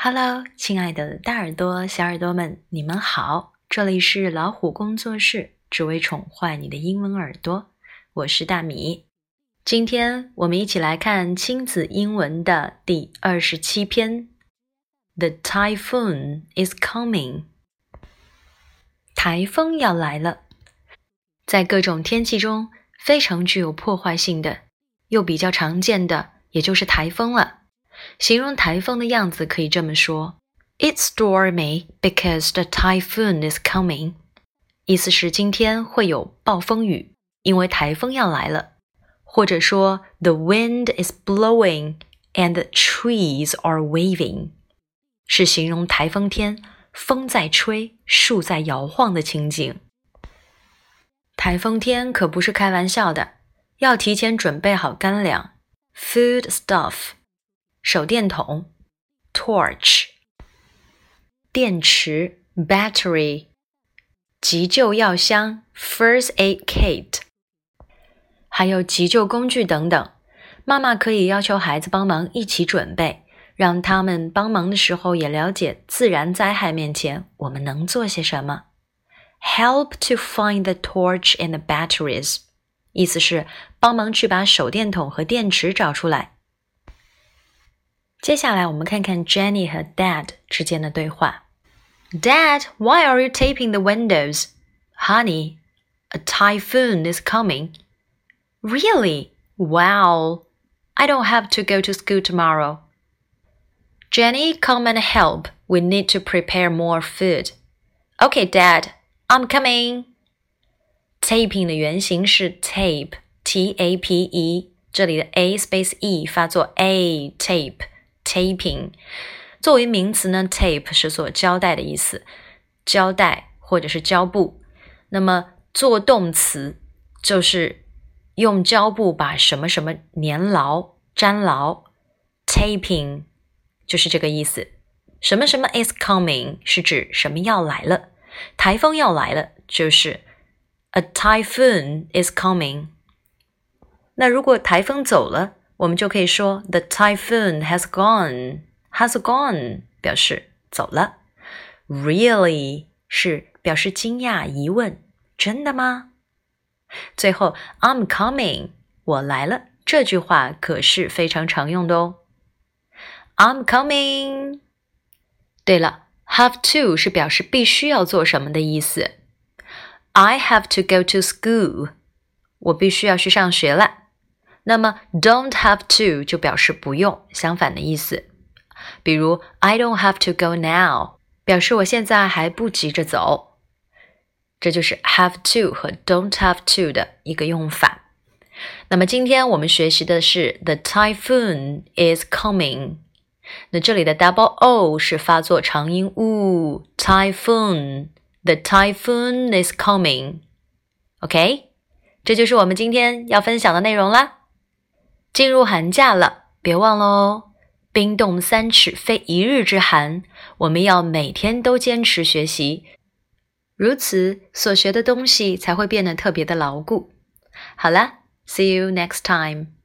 Hello，亲爱的大耳朵、小耳朵们，你们好！这里是老虎工作室，只为宠坏你的英文耳朵。我是大米。今天我们一起来看亲子英文的第二十七篇。The typhoon is coming。台风要来了。在各种天气中，非常具有破坏性的，又比较常见的，也就是台风了。形容台风的样子可以这么说：It's stormy because the typhoon is coming。意思是今天会有暴风雨，因为台风要来了。或者说，The wind is blowing and the trees are waving，是形容台风天风在吹，树在摇晃的情景。台风天可不是开玩笑的，要提前准备好干粮，food stuff。 手电筒，torch；电池，battery；急救药箱，first aid kit；还有急救工具等等。妈妈可以要求孩子帮忙一起准备，让他们帮忙的时候也了解自然灾害面前我们能做些什么。Help to find the torch and the batteries，意思是帮忙去把手电筒和电池找出来。接下来，我们看看 Jenny 和 Dad 之间的对话。Dad, why are you taping the windows? Honey, a typhoon is coming. Really? Wow. I don't have to go to school tomorrow. Jenny, come and help. We need to prepare more food. Okay, Dad, I'm coming. Taping 的原型是 tape，T A P E，这里的 a space e 发作 a tape。 Taping 作为名词呢，tape 是所胶带的意思，胶带或者是胶布。那么做动词就是用胶布把什么什么粘牢、粘牢。taping 就是这个意思。什么什么 is coming 是指什么要来了，台风要来了，就是 a typhoon is coming。那如果台风走了？我们就可以说 The typhoon has gone. Has gone 表示走了。Really 是表示惊讶、疑问，真的吗？最后 I'm coming，我来了。这句话可是非常常用的哦。I'm coming。对了，have to 是表示必须要做什么的意思。I have to go to school。我必须要去上学了。那么 don't have to 就表示不用，相反的意思。比如 I don't have to go now，表示我现在还不急着走。这就是 have to 和 don't have to 的一个用法。那么今天我们学习的是 the typhoon is coming。那这里的 double o 是发作长音 u，typhoon。The typhoon is coming。OK，这就是我们今天要分享的内容啦。进入寒假了，别忘了哦！冰冻三尺非一日之寒，我们要每天都坚持学习，如此所学的东西才会变得特别的牢固。好了，See you next time。